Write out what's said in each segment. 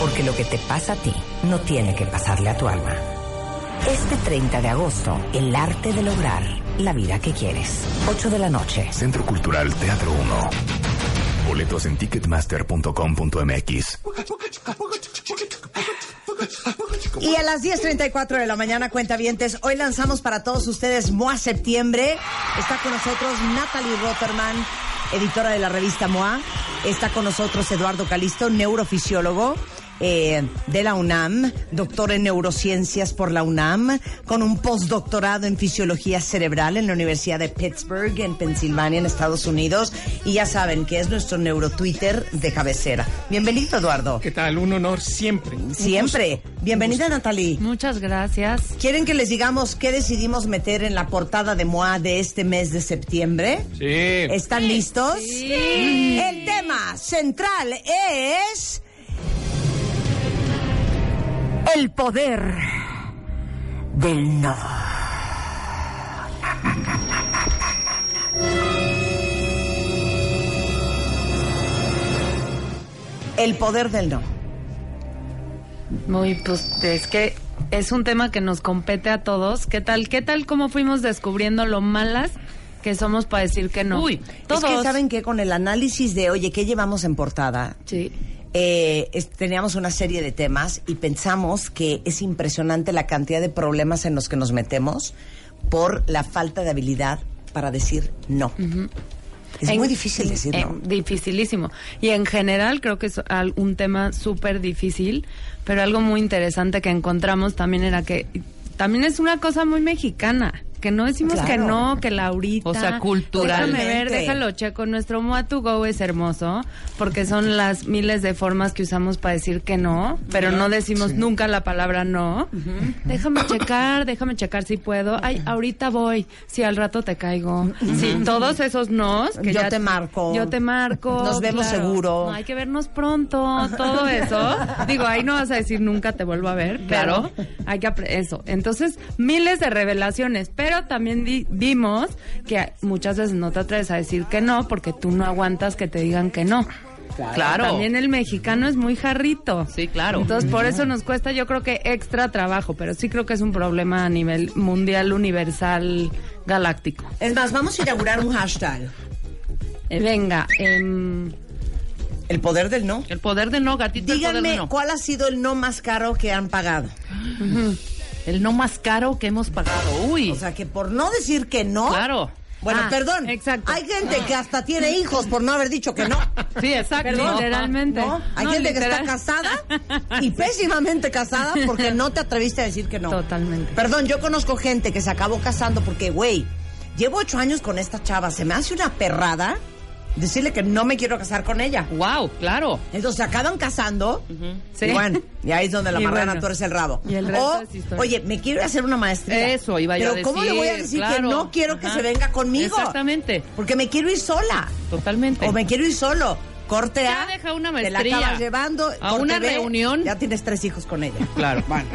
Porque lo que te pasa a ti no tiene que pasarle a tu alma. Este 30 de agosto, el arte de lograr la vida que quieres. 8 de la noche. Centro Cultural Teatro 1. Boletos en ticketmaster.com.mx. Y a las 10.34 de la mañana, cuentavientes, hoy lanzamos para todos ustedes MOA Septiembre. Está con nosotros Natalie Rotterman, editora de la revista MOA. Está con nosotros Eduardo Calisto, neurofisiólogo. Eh, de la UNAM, doctor en neurociencias por la UNAM, con un postdoctorado en fisiología cerebral en la Universidad de Pittsburgh, en Pensilvania, en Estados Unidos. Y ya saben que es nuestro neurotwitter de cabecera. Bienvenido, Eduardo. ¿Qué tal? Un honor siempre. Siempre. Bienvenida, Natalie. Muchas gracias. ¿Quieren que les digamos qué decidimos meter en la portada de MOA de este mes de septiembre? Sí. ¿Están listos? El tema central es el poder del no. El poder del no. Muy, pues es que es un tema que nos compete a todos. ¿Qué tal? ¿Qué tal cómo fuimos descubriendo lo malas que somos para decir que no? Uy, todos. es que saben que con el análisis de, oye, ¿qué llevamos en portada? Sí. Eh, es- teníamos una serie de temas y pensamos que es impresionante la cantidad de problemas en los que nos metemos por la falta de habilidad para decir no. Es En- muy difícil decir en- no. Dificilísimo. Y en general creo que es un tema súper difícil, pero algo muy interesante que encontramos también era que también es una cosa muy mexicana. Que no decimos Claro. que no, que Laurita. O sea, culturalmente. Déjame ver, déjalo checo. Nuestro Mua to Go es hermoso porque son las miles de formas que usamos para decir que no, pero no decimos nunca la palabra no. Déjame checar, déjame checar si puedo. Ay, ahorita voy. Si al rato te caigo. Sí, todos esos nos. Que Yo ya- te marco. Yo te marco. Nos vemos seguro. No, hay que vernos pronto. Todo eso. Digo, ahí no vas a decir nunca te vuelvo a ver. Claro. Pero hay que eso. Entonces, miles de revelaciones. Pero también di- vimos que muchas veces no te atreves a decir que no porque tú no aguantas que te digan que no. Claro. También el mexicano es muy jarrito. Sí, claro. Entonces, por eso nos cuesta, yo creo que extra trabajo, pero sí creo que es un problema a nivel mundial, universal, galáctico. Es más, vamos a inaugurar un hashtag. Eh, venga, em, El poder del no. El poder de no, gatito, el poder Díganme no. cuál ha sido el no más caro que han pagado. El no más caro que hemos pagado. Uy. O sea, que por no decir que no. claro. Bueno, Ah, perdón. exacto. Hay gente que hasta tiene hijos por no haber dicho que no. Sí, exacto. Perdón. Literalmente. ¿No? Hay No, gente que está casada y pésimamente casada porque no te atreviste a decir que no. Totalmente. Perdón, yo conozco gente que se acabó casando porque, güey, llevo ocho años con esta chava, se me hace una perrada decirle que no me quiero casar con ella. Wow, claro. Entonces se acaban casando. Sí. Y bueno, y ahí es donde la Y marrana bueno. tuerce el rabo. Y el resto o, oye, me quiero ir a hacer una maestría. Eso iba yo Pero a ¿cómo le voy a decir? que no quiero que se venga conmigo? Exactamente. Porque me quiero ir sola. Totalmente. O me quiero ir solo. Corte Ya A. deja una Te la maestría. acabas llevando. A una B, reunión. Ya tienes tres hijos con ella. Claro. Bueno,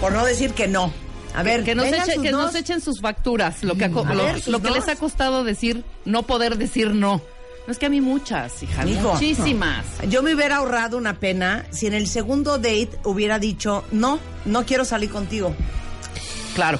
por no decir que no. A ver, que, nos, vengan eche- que nos. nos echen sus facturas, lo que, A lo, ver, sus lo que nos. les ha costado decir, no poder decir no. No es que a mí muchas, hija, Hijo. muchísimas. Yo me hubiera ahorrado una pena si en el segundo date hubiera dicho, no, no quiero salir contigo. Claro.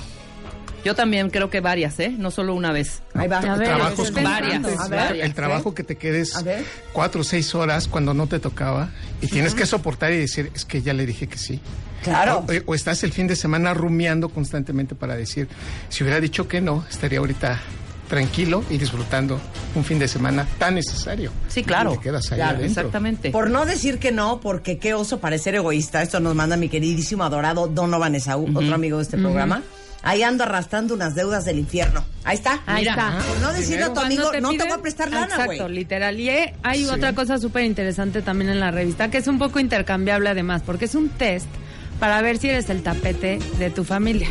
Yo también creo que varias, ¿eh? No solo una vez. Ahí va. A ver, Trabajos varias. A ver. El trabajo que te quedes A ver. cuatro o seis horas cuando no te tocaba y tienes que soportar y decir, es que ya le dije que sí. Claro. O, o estás el fin de semana rumiando constantemente para decir, si hubiera dicho que no, estaría ahorita tranquilo y disfrutando un fin de semana tan necesario. Sí, claro. Te quedas ahí Claro, adentro. exactamente. Por no decir que no, porque qué oso parecer egoísta. Esto nos manda mi queridísimo adorado Donovan Esaú, otro amigo de este programa. Ahí ando arrastrando unas deudas del infierno. Ahí está. Ahí Mira. está. Por no decirle a tu amigo, no te voy a prestar lana, güey. Exacto, literal. Y eh, hay otra cosa súper interesante también en la revista, que es un poco intercambiable además, porque es un test para ver si eres el tapete de tu familia,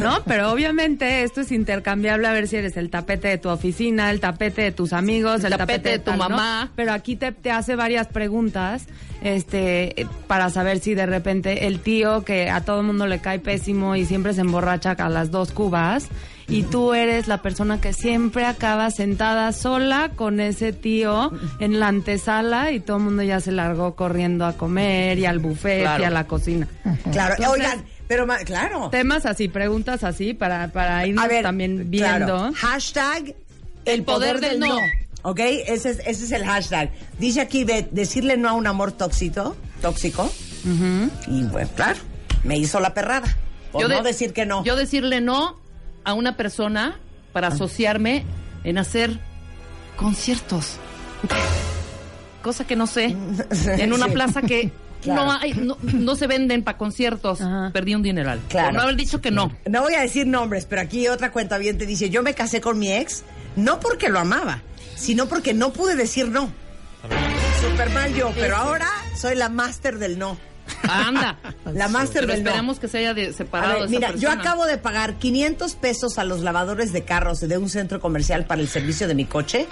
¿no? Pero obviamente esto es intercambiable a ver si eres el tapete de tu oficina, el tapete de tus amigos, el, El tapete de tu tal, ¿no? mamá. Pero aquí te, te hace varias preguntas este, para saber si de repente el tío que a todo el mundo le cae pésimo y siempre se emborracha a las dos cubas y tú eres la persona que siempre acaba sentada sola con ese tío en la antesala y todo el mundo ya se largó corriendo a comer y al buffet Claro. y a la cocina. Claro, Entonces- oigan, pero claro. Temas así, preguntas así para, para irnos ver, también claro. viendo. Hashtag el poder, del no. ¿Ok? Ese es, ese es el hashtag. Dice aquí, Beth, decirle no a un amor tóxico. Tóxico. Y bueno, claro, me hizo la perrada. Por no decir que no. Yo decirle no a una persona para asociarme en hacer conciertos. Cosa que no sé. En una Sí. plaza que Claro. no, hay, no, no se venden para conciertos. Ajá. Perdí un dineral. Claro. Por no haber dicho que no. No voy a decir nombres, pero aquí otra cuenta bien te dice, yo me casé con mi ex, no porque lo amaba, sino porque no pude decir no. Super mal yo, pero ahora soy la máster del no. Anda. La máster Pero del no. esperamos que se haya de- A separado esa mira, yo acabo de pagar 500 pesos a los lavadores de carros de un centro comercial para el servicio de mi coche,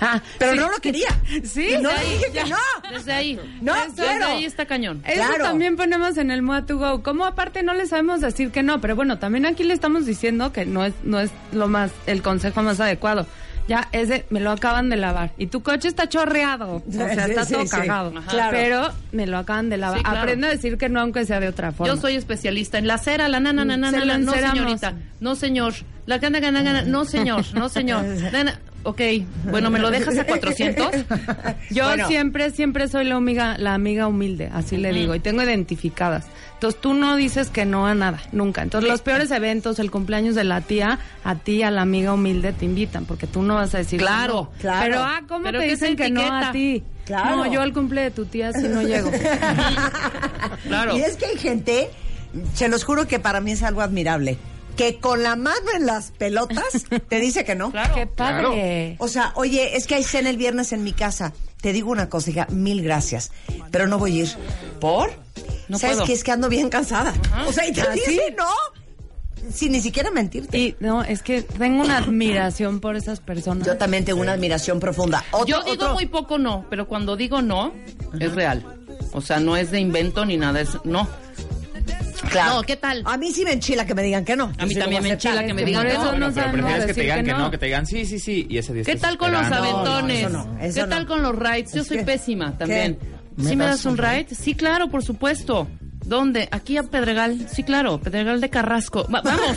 Ah, pero sí. no lo quería. Sí, Y no le ahí, dije que no. Desde ahí. No, Desde quiero. ahí está cañón. Eso Claro. también ponemos en el Mua to Go. Como aparte no le sabemos decir que no, pero bueno, también aquí le estamos diciendo que no es, no es lo más, el consejo más adecuado. Ya, ese me lo acaban de lavar. Y tu coche está chorreado. O sea, está sí, todo sí. cagado. Claro. Pero me lo acaban de lavar. Claro. Aprende a decir que no, aunque sea de otra forma. Yo soy especialista en la cera, la nana, nana, nana, no enceramos. señorita, no señor, la gana, gana, gana, no señor, no señor, Nana, ok, bueno, ¿me lo dejas a 400? Yo Bueno. siempre, siempre soy la amiga, la amiga humilde, así le digo, y tengo identificadas. Entonces tú no dices que no a nada, nunca. Entonces los peores eventos, el cumpleaños de la tía, a ti, a la amiga humilde te invitan, porque tú no vas a decir Claro, no. claro. Pero ah, ¿cómo Pero te ¿qué dicen que no a ti? Claro. No, yo al cumple de tu tía sí no llego. Claro. Y es que hay gente, se los juro que para mí es algo admirable, que con la mano en las pelotas te dice que no. Claro. Qué padre. O sea, oye, es que hay cena el viernes en mi casa. Te digo una cosa, hija, mil gracias, pero no voy a ir. ¿Por? No ¿Sabes puedo. qué? Es que ando bien cansada. O sea, y te ¿Ah, dice sí? no, sin ni siquiera mentirte. Y no, es que tengo una admiración por esas personas. Yo también tengo una admiración profunda. Otro- Yo digo otro- muy poco no, pero cuando digo no, es real. O sea, no es de invento ni nada, es no. Claro. No, ¿qué tal? A mí sí me enchila que me digan que no. A mí también me enchila que me digan eso no. no Bueno, pero prefieres que te digan que que no. que te digan sí, sí, sí, y ese día ¿Qué tal con los aventones? ¿Qué tal con los rides? Yo soy que- pésima también. ¿Me ¿Sí me das un un ride? Sí, claro, por supuesto. ¿Dónde? Aquí a Pedregal. Sí, claro, Pedregal de Carrasco. Va- vamos.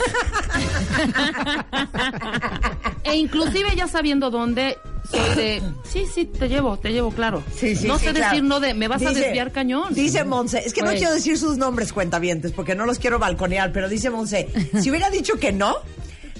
e inclusive ya sabiendo dónde, soy de, sí, sí, te llevo, te llevo, claro. Sí, sí, no sí, sé claro. decir no de, me vas a desviar cañón. Dice Monse, es que no Güey. quiero decir sus nombres cuentavientes porque no los quiero balconear, pero dice Monse, si hubiera dicho que no,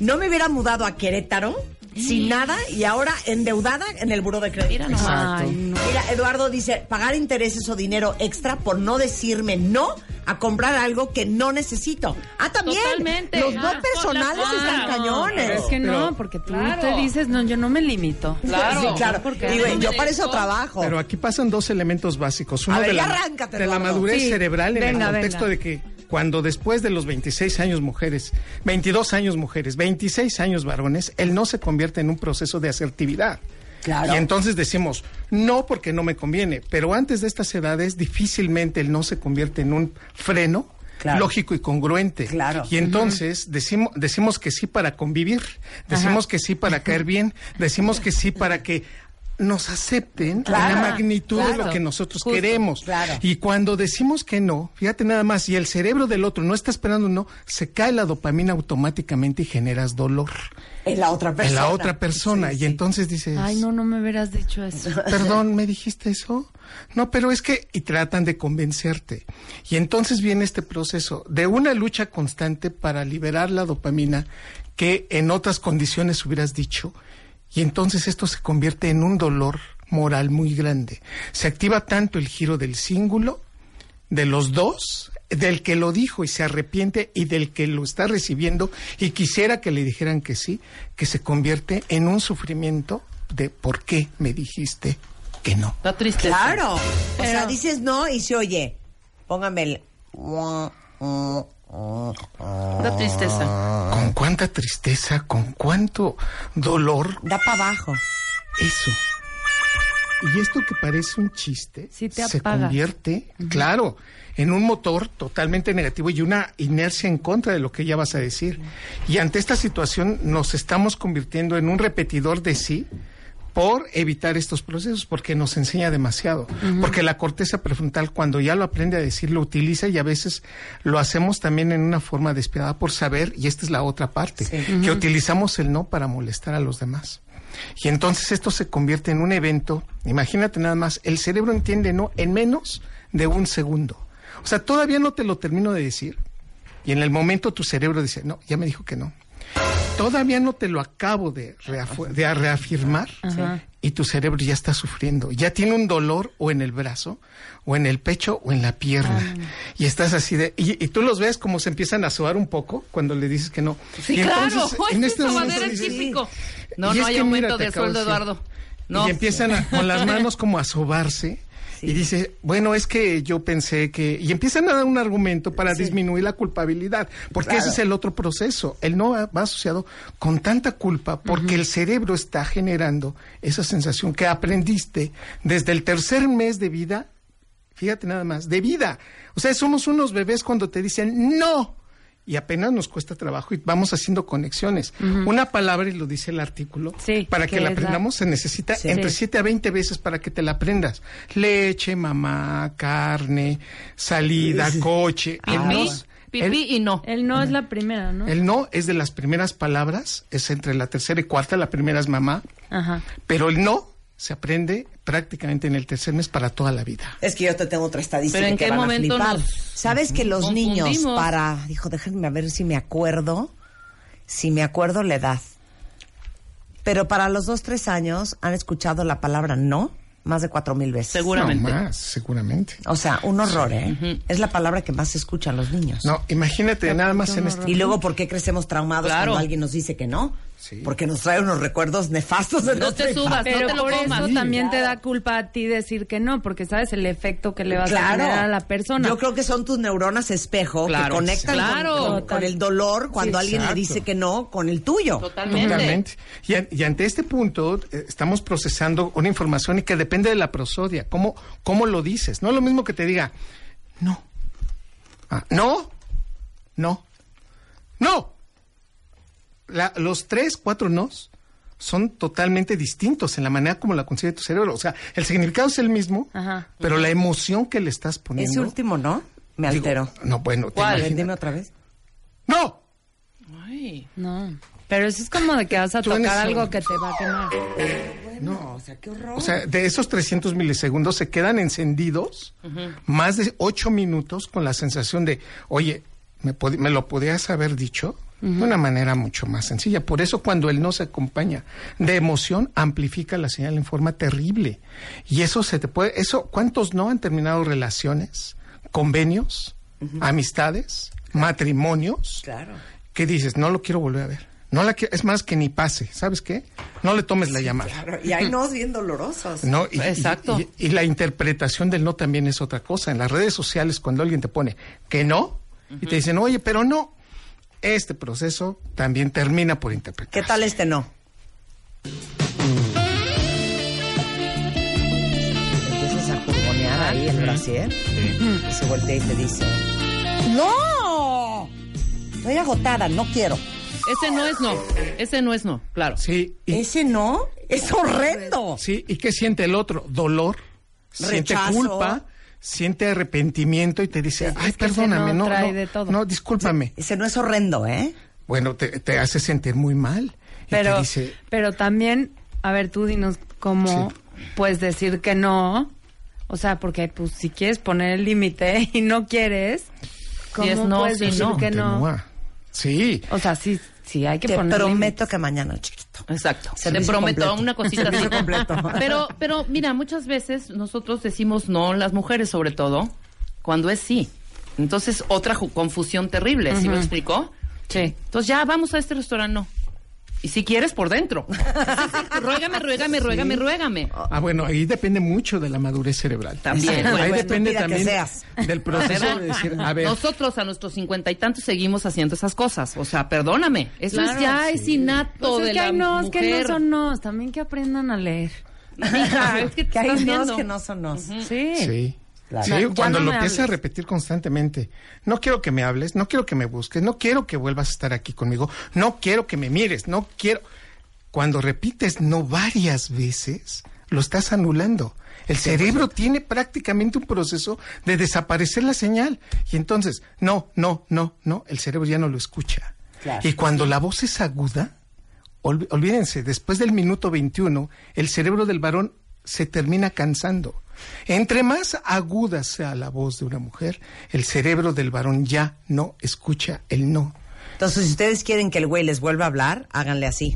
no me hubiera mudado a Querétaro sin nada y ahora endeudada en el buró de crédito. Mira nomás. Ay, no. Mira, Eduardo dice, pagar intereses o dinero extra por no decirme no a comprar algo que no necesito. Ah, también. Totalmente. Los no Ah, personales claro. están cañones. Es que no, porque tú Claro. te dices, no, yo no me limito. Claro. Sí, claro. Porque- Digo, yo para eso trabajo. Pero aquí pasan dos elementos básicos. Uno A ver, de, la, arráncate, de la madurez Sí. cerebral en Venga, el contexto venga. de que cuando después de los 26 años mujeres, 22 años mujeres, 26 años varones, el no se convierte en un proceso de asertividad. Claro. Y entonces decimos, no porque no me conviene, pero antes de estas edades difícilmente el no se convierte en un freno Claro. lógico y congruente. Claro. Y entonces decimos, decimos que sí para convivir, decimos que sí para caer bien, decimos que sí para que nos acepten Claro, en la magnitud de lo que nosotros justo, queremos. claro. Y cuando decimos que no, fíjate nada más, y el cerebro del otro no está esperando un no, se cae la dopamina automáticamente y generas dolor En la otra persona. en la otra persona. Sí, y sí. entonces dices, Ay, no, no me hubieras dicho eso. perdón, ¿me dijiste eso? No, pero es que, y tratan de convencerte. Y entonces viene este proceso de una lucha constante para liberar la dopamina que en otras condiciones hubieras dicho. Y entonces esto se convierte en un dolor moral muy grande. Se activa tanto el giro del cíngulo, de los dos, del que lo dijo y se arrepiente y del que lo está recibiendo y quisiera que le dijeran que sí, que se convierte en un sufrimiento de por qué me dijiste que no. Da tristeza. Claro. O sea, dices no y se oye. Póngame el. Da tristeza. Con cuánta tristeza, con cuánto dolor, Da para abajo. eso. Y esto que parece un chiste Sí te se convierte, claro, en un motor totalmente negativo y una inercia en contra de lo que ya vas a decir. Y ante esta situación nos estamos convirtiendo en un repetidor de sí por evitar estos procesos, porque nos enseña demasiado. Porque la corteza prefrontal, cuando ya lo aprende a decir, lo utiliza y a veces lo hacemos también en una forma despiadada por saber, y esta es la otra parte, que utilizamos el no para molestar a los demás. Y entonces esto se convierte en un evento, imagínate nada más, el cerebro entiende no en menos de un segundo. O sea, todavía no te lo termino de decir, y en el momento tu cerebro dice, no, ya me dijo que no. Todavía no te lo acabo de, reafirmar y tu cerebro ya está sufriendo. Ya tiene un dolor o en el brazo, o en el pecho, o en la pierna. Y estás así de... Y, y tú los ves como se empiezan a sobar un poco cuando le dices que no. Sí, Y claro. entonces, en este Esa momento madera es dices, típico. No, no hay aumento mira, de sueldo. Eduardo. No. Y empiezan a- con las manos como a sobarse. Y dice, bueno, es que yo pensé que... Y empiezan a dar un argumento para disminuir la culpabilidad, porque ese es el otro proceso. El no va va asociado con tanta culpa, porque el cerebro está generando esa sensación que aprendiste desde el tercer mes de vida, fíjate nada más, de vida. O sea, somos unos bebés cuando te dicen no. Y apenas nos cuesta trabajo y vamos haciendo conexiones. Una palabra, y lo dice el artículo, Sí, para que que la aprendamos se necesita Sí. entre Sí. 7 a 20 veces para que te la aprendas. Leche, mamá, carne, salida, coche. El no, Pipí, el- pipí y no. El no es la primera, ¿no? el no es de las primeras palabras, es entre la tercera y cuarta, la primera es mamá, Ajá. pero el no se aprende prácticamente en el tercer mes para toda la vida. Es que yo te tengo otra estadística Pero ¿en que qué van a momento flipar. nos ¿Sabes que los niños para... Dijo, déjenme a ver si me acuerdo, si me acuerdo la edad. Pero para los dos, tres años han escuchado la palabra no más de cuatro mil veces. Seguramente. No más, seguramente. O sea, un horror, ¿eh? Es la palabra que más se escucha a los niños. No, imagínate nada más en este... Y luego, ¿por qué crecemos traumados Claro. cuando alguien nos dice que no? Sí. Porque nos trae unos recuerdos nefastos de No te subas, infancia. no Pero te lo por comas. eso también te da culpa a ti decir que no, porque sabes el efecto que le vas a generar a la persona. Yo creo que son tus neuronas espejo que Claro. conectan con- Claro. con, con el dolor cuando Sí, alguien le exacto. dice que no con el tuyo. Totalmente. Totalmente. Y, an- y ante este punto eh, estamos procesando una información y que depende de la prosodia. ¿Cómo, ¿Cómo lo dices? No es lo mismo que te diga, no. Ah, no. No. No. La- los tres, cuatro nos son totalmente distintos en la manera como la concibe tu cerebro. O sea, el significado es el mismo, Ajá. pero la emoción que le estás poniendo... Ese último no, me digo, alteró. no, bueno, ¿Cuál? Imaginas- dime otra vez. ¡No! Ay. No. Pero eso es como de que vas a tocar eso- algo que te va a quemar. No. O sea, qué horror. O sea, de esos 300 milisegundos se quedan encendidos más de 8 minutos con la sensación de, oye, ¿me, me lo podías haber dicho? De una manera mucho más sencilla. Por eso cuando el no se acompaña de emoción, amplifica la señal en forma terrible. Y eso se te puede... eso ¿Cuántos no han terminado relaciones, convenios, amistades, matrimonios? Claro. Que dices, no lo quiero volver a ver. No la quiero- es más que ni pase, ¿sabes qué? No le tomes la llamada. Claro, y hay nos bien dolorosos. No, y, Exacto. Y, y la interpretación del no también es otra cosa. En las redes sociales, cuando alguien te pone que no, y te dicen, oye, pero no, este proceso también termina por interpretar. ¿Qué tal este no? Empiezas a jurgonear ahí el brasier y se voltea y te dice ¡No! Estoy agotada, no quiero. Ese no es no. Ese no es no, claro. Sí, y, Ese no es horrendo. sí, ¿y qué siente el otro? Dolor, siente Rechazo. culpa, siente arrepentimiento y te dice, ay, perdóname, no no, trae no, de todo. no, discúlpame. Ese no es horrendo, ¿eh? Bueno, te, te hace sentir muy mal. Y Pero, te dice, pero también, a ver, tú dinos cómo puedes decir que no. O sea, porque pues si quieres poner el límite y no quieres, ¿cómo es no, puedes sí, decir no. que no? continúa. Sí, O sea, sí, sí hay que Te poner prometo que mañana, chiquito. Exacto. Te Servicio prometo completo. una cosita así. Completo. Pero, pero mira, muchas veces nosotros decimos no, las mujeres sobre todo, cuando es sí. Entonces, otra confusión terrible, ¿sí me explicó? Sí. Entonces, ya vamos a este restaurante, no. Y si quieres, por dentro. Sí, sí, sí, ruégame, ruégame, ruégame, ruégame. Ah, bueno, ahí depende mucho de la madurez cerebral. También. Ahí depende también seas. del proceso de decir, a ver, Nosotros a nuestros cincuenta y tantos seguimos haciendo esas cosas. O sea, perdóname. Eso Claro, es ya, es innato Pues es de que la hay nos, que no mujer. son nos. También que aprendan a leer. Mija, es que te Que hay nos viendo. que no son nos. Sí. Sí. Claro. Sí, cuando no lo empiezas a repetir constantemente, no quiero que me hables, no quiero que me busques, no quiero que vuelvas a estar aquí conmigo, no quiero que me mires, no quiero. Cuando repites no varias veces, lo estás anulando. El cerebro tiene prácticamente un proceso de desaparecer la señal. Y entonces, no, no, no, no, el cerebro ya no lo escucha. Claro. Y cuando la voz es aguda, olvídense, después del minuto 21, el cerebro del varón se termina cansando. Entre más aguda sea la voz de una mujer, el cerebro del varón ya no escucha el no. Entonces, si ustedes quieren que el güey les vuelva a hablar, háganle así.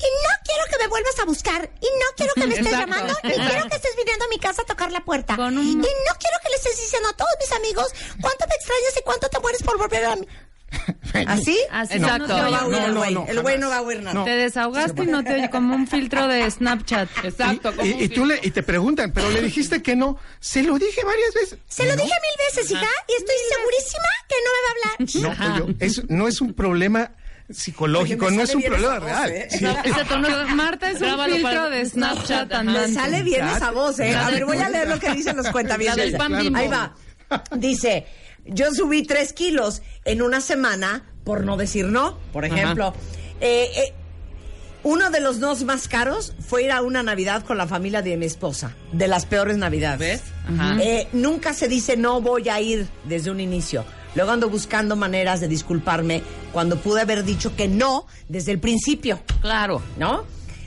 Y no quiero que me vuelvas a buscar. Y no quiero que me estés Exacto. llamando. Ni quiero que estés viniendo a mi casa a tocar la puerta. Un- Y no quiero que le estés diciendo a todos mis amigos cuánto me extrañas y cuánto te mueres por volver a mí. ¿Así? Así Exacto. no No te va a oye. huir el no, güey. no, el güey jamás. no va a huir nada. No. Te desahogaste y no te oye como un filtro de Snapchat. Exacto. como Y, un y tú le, y te preguntan, pero le dijiste que no. Se lo dije varias veces. Se lo No, dije mil veces, hija, y estoy segurísima que no me va a hablar. No, pollo, es- no es un problema psicológico, Oye, no es un problema voz, real. ¿eh? Sí. Ese tono- Marta es un filtro para- de Snapchat Ajá. Me andante. sale bien esa voz, ¿eh? A ver, voy a leer lo que dicen los cuentavientes. Ahí va. Dice, yo subí tres kilos en una semana por no decir no, por ejemplo. Eh, eh, uno de los nos más caros fue ir a una Navidad con la familia de mi esposa, de las peores Navidades. ¿Ves? Ajá. Eh, nunca se dice no voy a ir desde un inicio. Luego ando buscando maneras de disculparme cuando pude haber dicho que no desde el principio. Claro. ¿no?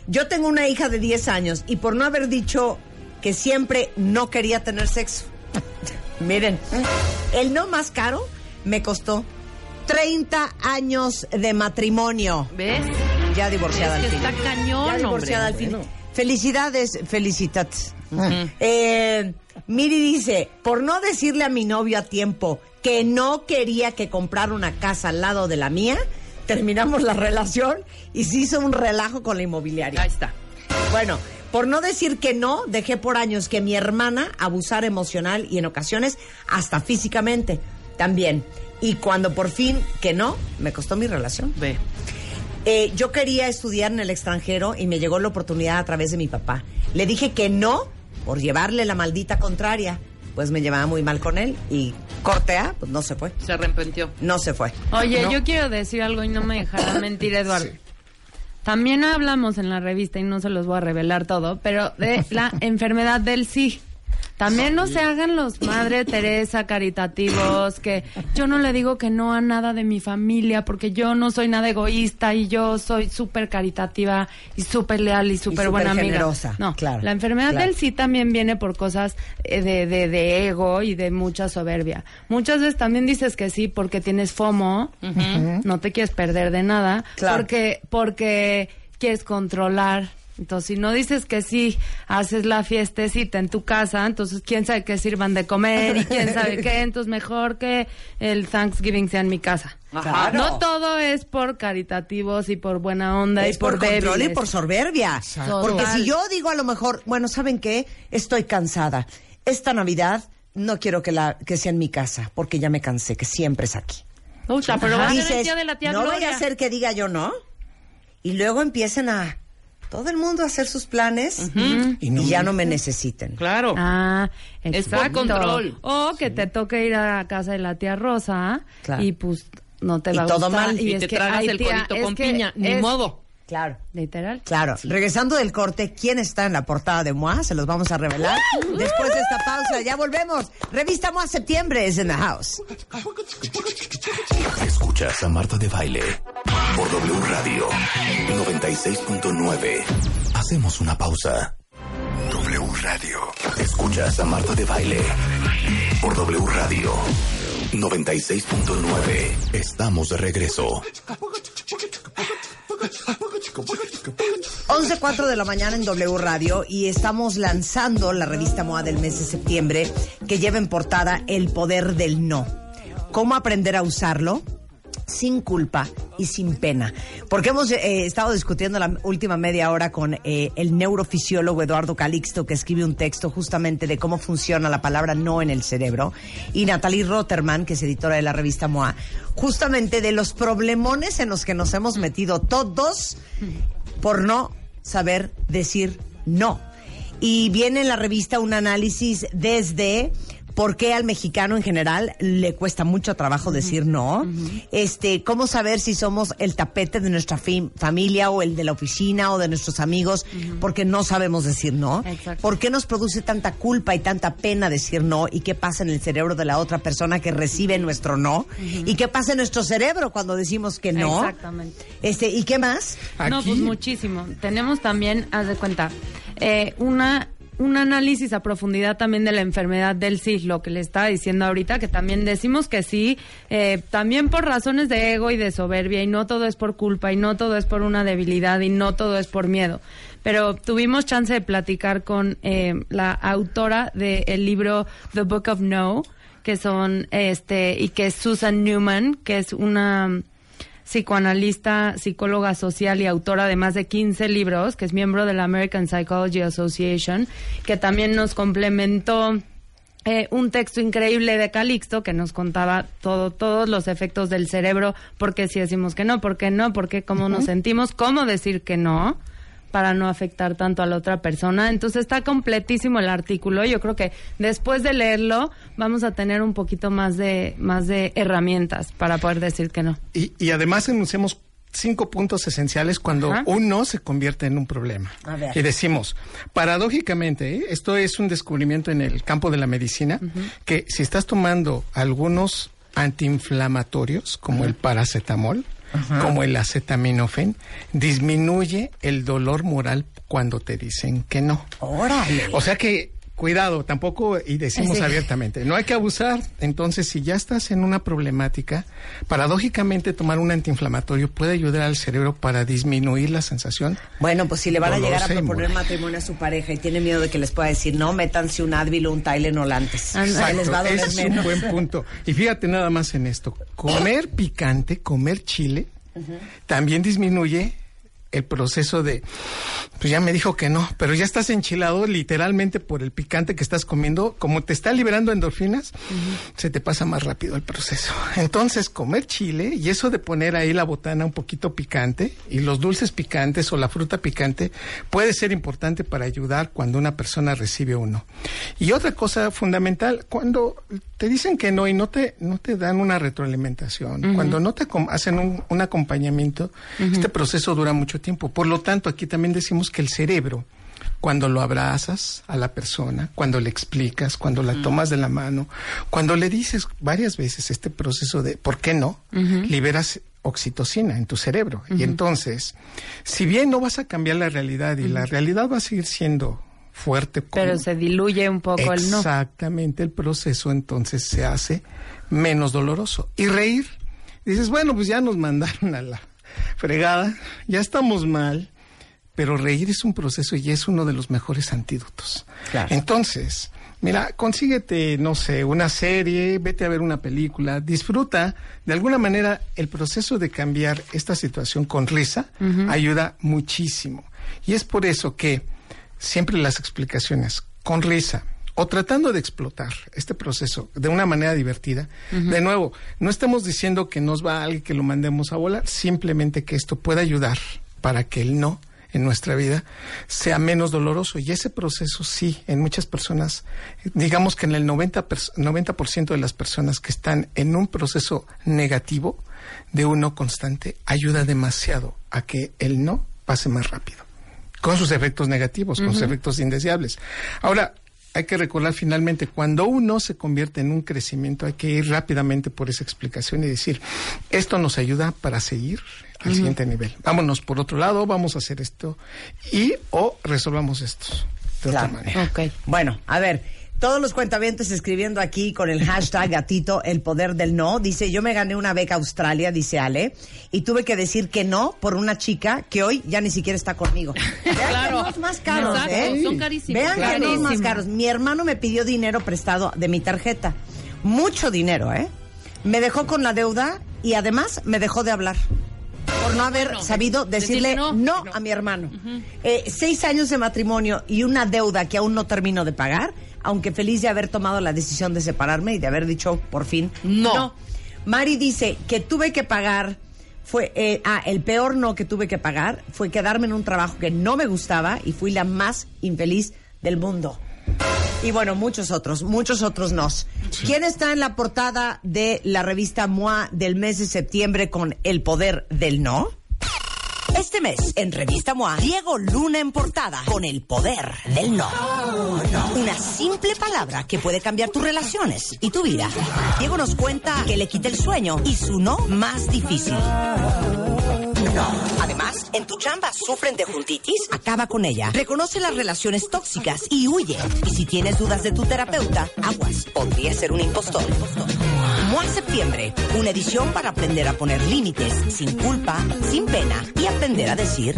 Yo tengo una hija de 10 años y por no haber dicho que siempre no quería tener sexo. Miren, el no más caro me costó 30 años de matrimonio. ¿Ves? Ya divorciada al fin. está cañón, Ya divorciada hombre. al fin. Felicidades, felicitats. Eh, Miri dice, por no decirle a mi novio a tiempo que no quería que comprara una casa al lado de la mía, terminamos la relación y se hizo un relajo con la inmobiliaria. Ahí está. Bueno, por no decir que no, dejé por años que mi hermana abusara emocional y en ocasiones hasta físicamente también. Y cuando por fin que no, me costó mi relación. Ve. Eh, yo quería estudiar en el extranjero y me llegó la oportunidad a través de mi papá. Le dije que no por llevarle la maldita contraria. Pues me llevaba muy mal con él y cortea, pues no se fue. Se arrepintió. No se fue. Oye, No. yo quiero decir algo y no me dejará mentir, Eduardo. Sí. También hablamos en la revista, y no se los voy a revelar todo, pero de la enfermedad del sí. También no se hagan los Madre Teresa caritativos, que yo no le digo que no a nada de mi familia, porque yo no soy nada egoísta y yo soy súper caritativa y súper leal y súper buena amiga. generosa, No, claro, la enfermedad claro. del sí también viene por cosas eh, de, de, de ego y de mucha soberbia. Muchas veces también dices que sí porque tienes FOMO, no te quieres perder de nada, Claro. porque, porque quieres controlar. Entonces, si no dices que sí, haces la fiestecita en tu casa, entonces quién sabe qué sirvan de comer y quién sabe qué, entonces mejor que el Thanksgiving sea en mi casa. Claro. No todo es por caritativos y por buena onda Es y por, por, control y por soberbia. Exacto. Porque Total. si yo digo a lo mejor, bueno, ¿saben qué? Estoy cansada. Esta Navidad no quiero que, la, que sea en mi casa, porque ya me cansé, que siempre es aquí. Pucha, pero va a ser el día de la tía no Gloria. vaya a ser que diga yo no. Y luego empiecen a todo el mundo a hacer sus planes Y y, no ya no me necesiten. Claro. Ah, exacto. control. O que te toque ir a la casa de la tía Rosa Claro. y pues no te Y va a todo gustar. mal. Y es te que, tragas ay, el tía, con que piña. Ni es- modo. Claro. Literal. Claro, regresando del corte, ¿quién está en la portada de MOA? Se los vamos a revelar después de esta pausa. Ya volvemos. Revista MOA Septiembre es en the house. Escuchas a Marta de Baile por W Radio 96.9. Hacemos una pausa. W Radio. Escuchas a Marta de Baile por W Radio 96.9. Estamos de regreso. 11.04 de la mañana en W Radio y estamos lanzando la revista MOA del mes de septiembre que lleva en portada El Poder del No. ¿Cómo aprender a usarlo? sin culpa y sin pena. Porque hemos eh, estado discutiendo la última media hora con eh, el neurofisiólogo Eduardo Calixto, que escribe un texto justamente de cómo funciona la palabra no en el cerebro, y Natalie Rotterman, que es editora de la revista MOA, justamente de los problemones en los que nos hemos metido todos por no saber decir no. Y viene en la revista un análisis desde por qué al mexicano en general le cuesta mucho trabajo decir no, este, cómo saber si somos el tapete de nuestra familia o el de la oficina o de nuestros amigos porque no sabemos decir no, por qué nos produce tanta culpa y tanta pena decir no y qué pasa en el cerebro de la otra persona que recibe nuestro no y qué pasa en nuestro cerebro cuando decimos que no. Exactamente. Este, ¿y qué más? No, Aquí- pues muchísimo. Tenemos también, haz de cuenta, eh, una un análisis a profundidad también de la enfermedad del sí, lo que le estaba diciendo ahorita, que también decimos que sí, eh, también por razones de ego y de soberbia, y no todo es por culpa, y no todo es por una debilidad, y no todo es por miedo. Pero tuvimos chance de platicar con eh, la autora del libro The Book of No, que son, este, y que es Susan Newman, que es una psicoanalista, psicóloga social y autora de más de 15 libros, que es miembro de la American Psychology Association, que también nos complementó eh, un texto increíble de Calixto que nos contaba todo, todos los efectos del cerebro, por qué si decimos que no, por qué no, por qué cómo nos sentimos, cómo decir que no para no afectar tanto a la otra persona. Entonces está completísimo el artículo. Yo creo que después de leerlo vamos a tener un poquito más de más de herramientas para poder decir que no. Y, y además enunciamos cinco puntos esenciales cuando Ajá. un no se convierte en un problema. A ver. Y decimos, paradójicamente, ¿eh? esto es un descubrimiento en el campo de la medicina, que si estás tomando algunos antiinflamatorios, como el paracetamol, como el acetaminofén, disminuye el dolor moral cuando te dicen que no. Órale. O sea que, cuidado, tampoco, y decimos Sí. abiertamente, no hay que abusar. Entonces, si ya estás en una problemática, paradójicamente tomar un antiinflamatorio puede ayudar al cerebro para disminuir la sensación. Bueno, pues si le van a llegar a proponer matrimonio a su pareja y tiene miedo de que les pueda decir no, métanse un Advil o un Tylenol antes. Que les va a doler ese es un buen punto. Y fíjate nada más en esto. Comer picante, comer chile, también disminuye el proceso de, pues ya me dijo que no, pero ya estás enchilado literalmente por el picante que estás comiendo, como te está liberando endorfinas, se te pasa más rápido el proceso. Entonces, comer chile y eso de poner ahí la botana un poquito picante y los dulces picantes o la fruta picante puede ser importante para ayudar cuando una persona recibe uno. Y otra cosa fundamental, cuando te dicen que no y no te, no te dan una retroalimentación, cuando no te hacen un, un acompañamiento, este proceso dura mucho tiempo. Por lo tanto, aquí también decimos que el cerebro, cuando lo abrazas a la persona, cuando le explicas, cuando la tomas de la mano, cuando le dices varias veces este proceso de ¿por qué no? liberas oxitocina en tu cerebro. Y entonces, si bien no vas a cambiar la realidad y la realidad va a seguir siendo fuerte, Pero se diluye un poco el no. Exactamente, el proceso entonces se hace menos doloroso. Y reír, dices, bueno, pues ya nos mandaron a la fregada, ya estamos mal, pero reír es un proceso y es uno de los mejores antídotos. Claro. Entonces, mira, consíguete, no sé, una serie, vete a ver una película, disfruta. De alguna manera, el proceso de cambiar esta situación con risa ayuda muchísimo. Y es por eso que siempre las explicaciones con risa o tratando de explotar este proceso de una manera divertida. De nuevo, no estamos diciendo que nos va a alguien que lo mandemos a volar, simplemente que esto pueda ayudar para que el no en nuestra vida sea menos doloroso. Y ese proceso sí, en muchas personas, digamos que en el 90%, pers- 90 de las personas que están en un proceso negativo de un no constante, ayuda demasiado a que el no pase más rápido con sus efectos negativos, con sus efectos indeseables. Ahora, hay que recordar finalmente, cuando uno se convierte en un crecimiento, hay que ir rápidamente por esa explicación y decir, esto nos ayuda para seguir al siguiente nivel. Vámonos por otro lado, vamos a hacer esto y o resolvamos esto de otra manera. Bueno, a ver, todos los cuentavientes escribiendo aquí con el hashtag gatito, el poder del no. Dice, yo me gané una beca a Australia, dice Ale, y tuve que decir que no por una chica que hoy ya ni siquiera está conmigo. Vean Claro. que no es más caros, Exacto, ¿eh? son carísimos. Vean que no es más caros. Mi hermano me pidió dinero prestado de mi tarjeta. Mucho dinero, ¿eh? Me dejó con la deuda y además me dejó de hablar. Por no haber sabido decirle decirle no. no, a mi hermano. Eh, seis años de matrimonio y una deuda que aún no termino de pagar, aunque feliz de haber tomado la decisión de separarme y de haber dicho por fin No. Mari dice que tuve que pagar, fue, eh, ah, el peor no que tuve que pagar fue quedarme en un trabajo que no me gustaba y fui la más infeliz del mundo. Y bueno, muchos otros, muchos otros nos. ¿Quién está en la portada de la revista MOA del mes de septiembre con El Poder del No? Este mes, en Revista MOA, Diego Luna en portada con el poder del no. Una simple palabra que puede cambiar tus relaciones y tu vida. Diego nos cuenta que le quita el sueño y su no más difícil. No. Además, en tu chamba sufren de juntitis, acaba con ella. Reconoce las relaciones tóxicas y huye. Y si tienes dudas de tu terapeuta, aguas, podría ser un impostor. MOA Septiembre, una edición para aprender a poner límites sin culpa, sin pena y aprender a decir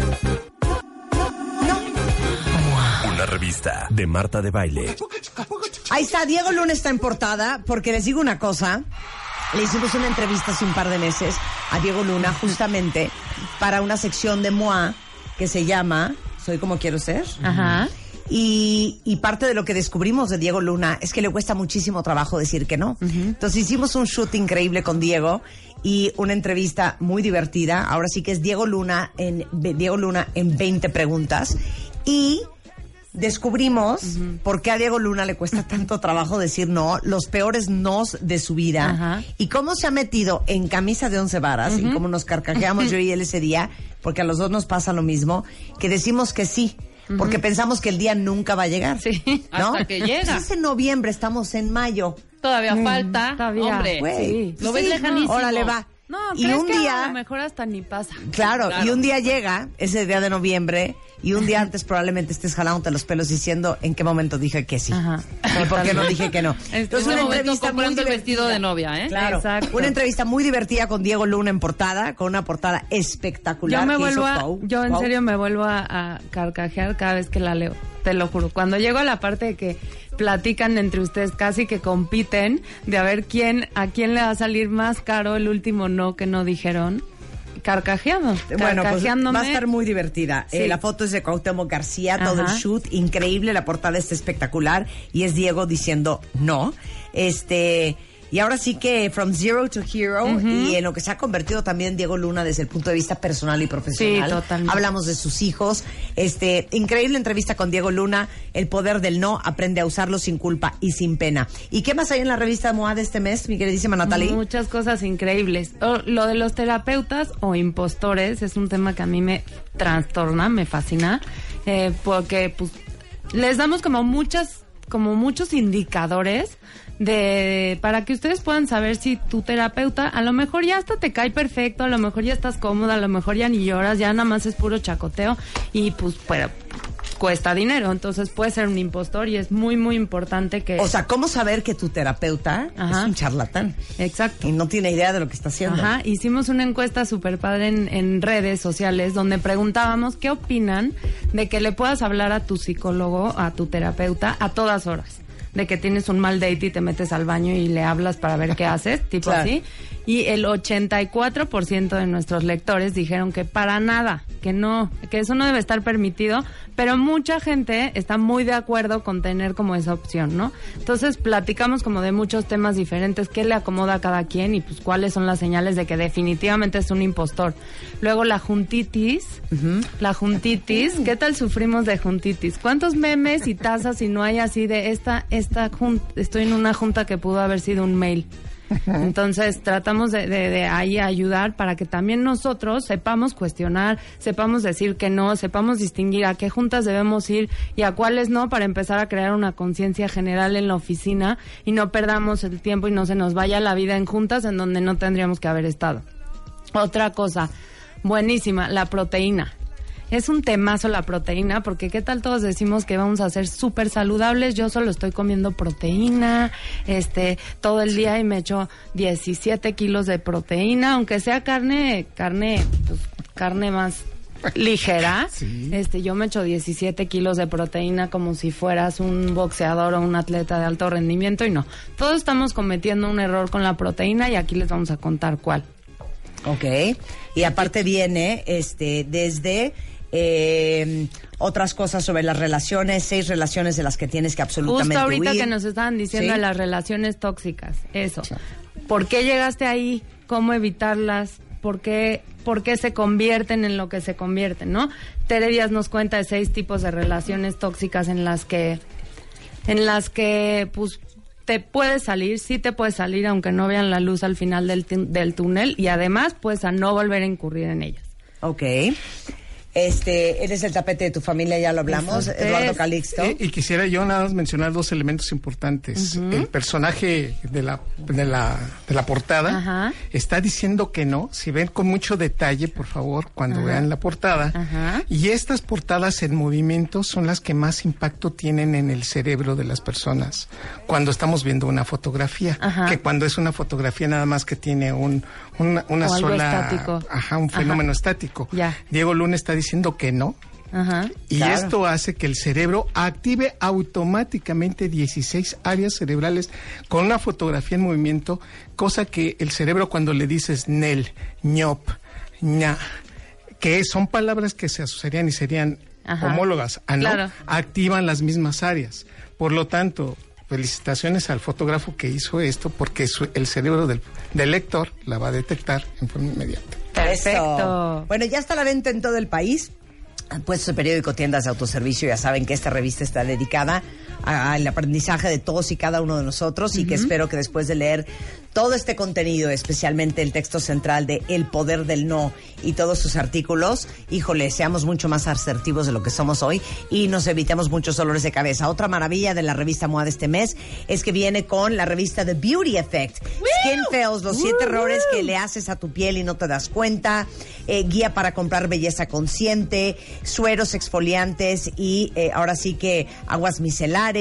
Una revista de Marta de Baile. Ahí está, Diego Luna está en portada, porque les digo una cosa. Le hicimos una entrevista hace un par de meses a Diego Luna, justamente para una sección de MOA que se llama Soy como quiero ser. Ajá. Y, y parte de lo que descubrimos de Diego Luna es que le cuesta muchísimo trabajo decir que no. Entonces hicimos un shoot increíble con Diego y una entrevista muy divertida. Ahora sí que es Diego Luna en Diego Luna en 20 preguntas y descubrimos por qué a Diego Luna le cuesta tanto trabajo decir no, los peores nos de su vida Ajá. y cómo se ha metido en camisa de once varas y cómo nos carcajeamos yo y él ese día, porque a los dos nos pasa lo mismo, que decimos que sí. Porque pensamos que el día nunca va a llegar. Sí. ¿no? Hasta que llega. Pues es en noviembre, estamos en mayo. Todavía falta. Todavía. Hombre, Güey, Sí. lo pues ves sí, lejanísimo. Órale, va. No, y ¿crees un que a día, lo mejor hasta ni pasa. claro, Claro. y un día llega, ese día de noviembre, y un día antes probablemente estés jalándote los pelos diciendo en qué momento dije que sí. Ajá. Y por qué no dije que no. Entonces, una momento entrevista muy el vestido de novia, ¿eh? Claro, Exacto. una entrevista muy divertida con Diego Luna en portada, con una portada espectacular. Yo me vuelvo a, Pau. yo en Pau. serio me vuelvo a, a carcajear cada vez que la leo, te lo juro. Cuando llego a la parte de que platican entre ustedes, casi que compiten de a ver quién, a quién le va a salir más caro el último no que no dijeron, carcajeado, Bueno, pues va a estar muy divertida. Sí. Eh, la foto es de Cuauhtémoc García, todo el shoot, increíble, la portada está espectacular y es Diego diciendo no. Este, y ahora sí que from zero to hero y en lo que se ha convertido también Diego Luna desde el punto de vista personal y profesional. Sí, totalmente. Hablamos de sus hijos. Este, increíble entrevista con Diego Luna, El poder del no, aprende a usarlo sin culpa y sin pena. ¿Y qué más hay en la revista MOA de este mes, mi queridísima Natalie? Muchas cosas increíbles. O- lo de los terapeutas o impostores es un tema que a mí me trastorna, me fascina, eh, porque pues les damos como muchas, como muchos indicadores de para que ustedes puedan saber si tu terapeuta a lo mejor ya hasta te cae perfecto, a lo mejor ya estás cómoda, a lo mejor ya ni lloras, ya nada más es puro chacoteo y pues pero cuesta dinero, entonces puede ser un impostor y es muy muy importante que O sea, ¿cómo saber que tu terapeuta Ajá. es un charlatán? Exacto. Y no tiene idea de lo que está haciendo. Ajá, hicimos una encuesta súper padre en, en redes sociales donde preguntábamos qué opinan de que le puedas hablar a tu psicólogo, a tu terapeuta, a todas horas. De que tienes un mal date y te metes al baño y le hablas para ver qué haces, tipo Claro. así. Y el 84% de nuestros lectores dijeron que para nada, que no, que eso no debe estar permitido, pero mucha gente está muy de acuerdo con tener como esa opción, ¿no? Entonces platicamos como de muchos temas diferentes, qué le acomoda a cada quien y pues cuáles son las señales de que definitivamente es un impostor. Luego la juntitis, la juntitis, ¿qué tal sufrimos de juntitis? ¿Cuántos memes y tazas y no hay así de esta, esta jun- estoy en una junta que pudo haber sido un mail? Entonces tratamos de, ahí ayudar para que también nosotros sepamos cuestionar, sepamos decir que no, sepamos distinguir a qué juntas debemos ir y a cuáles no para empezar a crear una conciencia general en la oficina y no perdamos el tiempo y no se nos vaya la vida en juntas en donde no tendríamos que haber estado. Otra cosa, buenísima, la proteína. Es un temazo la proteína, porque qué tal todos decimos que vamos a ser súper saludables. Yo solo estoy comiendo proteína, este, todo el día y me echo 17 kilos de proteína, aunque sea carne, carne, pues, carne más ligera. Este, yo me echo 17 kilos de proteína como si fueras un boxeador o un atleta de alto rendimiento y no. Todos estamos cometiendo un error con la proteína y aquí les vamos a contar cuál. Ok. Y aparte viene este desde eh, otras cosas sobre las relaciones, seis relaciones de las que tienes que absolutamente Justo ahorita huir. que nos estaban diciendo Sí. las relaciones tóxicas, eso. ¿Por qué llegaste ahí? ¿Cómo evitarlas? ¿Por qué, por qué se convierten en lo que se convierten, no? Tere Díaz nos cuenta de seis tipos de relaciones tóxicas en las que, en las que, pues, te puedes salir, sí te puedes salir aunque no vean la luz al final del, del túnel y además, pues, a no volver a incurrir en ellas. Ok. Este, eres el tapete de tu familia, ya lo hablamos. Eduardo Calixto. Y quisiera yo nada más mencionar dos elementos importantes. El personaje de la, de la, de la portada Ajá. está diciendo que no. Si ven con mucho detalle, por favor, cuando Ajá. vean la portada. Ajá. Y estas portadas en movimiento son las que más impacto tienen en el cerebro de las personas cuando estamos viendo una fotografía. Que cuando es una fotografía nada más que tiene un, una, una O algo sola. estático. Ajá, un Ajá. fenómeno estático. Ya. Diego Luna está diciendo que no. Ajá. Y Claro. esto hace que el cerebro active automáticamente 16 áreas cerebrales con una fotografía en movimiento, cosa que el cerebro cuando le dices nel, ñop, ña, que son palabras que se asociarían y serían Ajá. homólogas a no, Claro. activan las mismas áreas. Por lo tanto, felicitaciones al fotógrafo que hizo esto porque su- el cerebro del, del lector la va a detectar en forma inmediata. Perfecto. Bueno, ya está a la venta en todo el país. Han puesto el periódico Tiendas de Autoservicio. Ya saben que esta revista está dedicada al aprendizaje de todos y cada uno de nosotros y que espero que después de leer todo este contenido, especialmente el texto central de El Poder del No y todos sus artículos, híjole, seamos mucho más asertivos de lo que somos hoy y nos evitemos muchos dolores de cabeza. Otra maravilla de la revista MOA de este mes es que viene con la revista The Beauty Effect. Skin Fails, los siete errores que le haces a tu piel y no te das cuenta, eh, guía para comprar belleza consciente, sueros exfoliantes y eh, ahora sí que aguas micelares,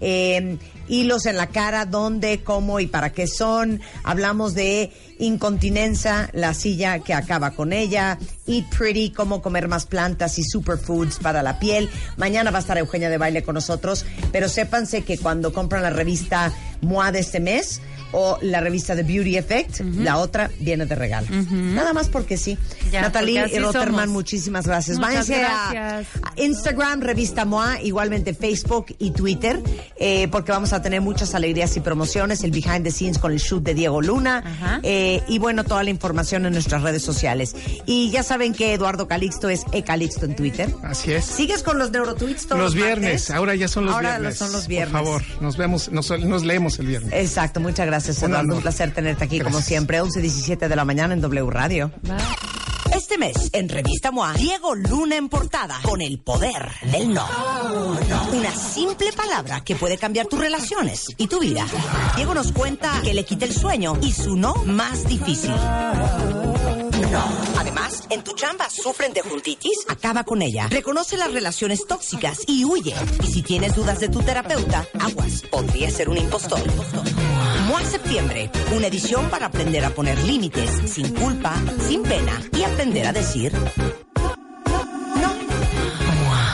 eh, hilos en la cara, dónde, cómo y para qué son. Hablamos de incontinencia, la silla que acaba con ella, Eat Pretty, cómo comer más plantas y superfoods para la piel. Mañana va a estar Eugenia de Baile con nosotros, pero sépanse que cuando compran la revista MOA de este mes, o la revista The Beauty Effect, la otra viene de regalo. Nada más porque sí. Ya, Natalie porque Rotterman, somos. muchísimas gracias. Muchas Váyanse a- gracias. A, Instagram, revista MOA, igualmente Facebook y Twitter, eh, porque vamos a tener muchas alegrías y promociones, el behind the scenes con el shoot de Diego Luna, Ajá. eh, y bueno, toda la información en nuestras redes sociales. Y ya saben que Eduardo Calixto es E Calixto en Twitter. Así es. ¿Sigues con los neurotweets todos Los los viernes, martes? ahora ya son los Ahora viernes. son los viernes. Por favor, nos vemos, nos, nos leemos el viernes. Exacto, muchas gracias, Un Eduardo. Un placer tenerte aquí como Gracias. siempre, 11, 17 de la mañana en W Radio. Este mes, en Revista MOA, Diego Luna en portada, con el poder del no. Una simple palabra que puede cambiar tus relaciones y tu vida. Diego nos cuenta que le quita el sueño y su no más difícil. No. Además, en tu chamba sufren de juntitis, acaba con ella. Reconoce las relaciones tóxicas y huye. Y si tienes dudas de tu terapeuta, aguas, podría ser un impostor. MOA Septiembre, una edición para aprender a poner límites sin culpa, sin pena y aprender a decir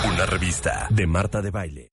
Una revista de Marta de Baile.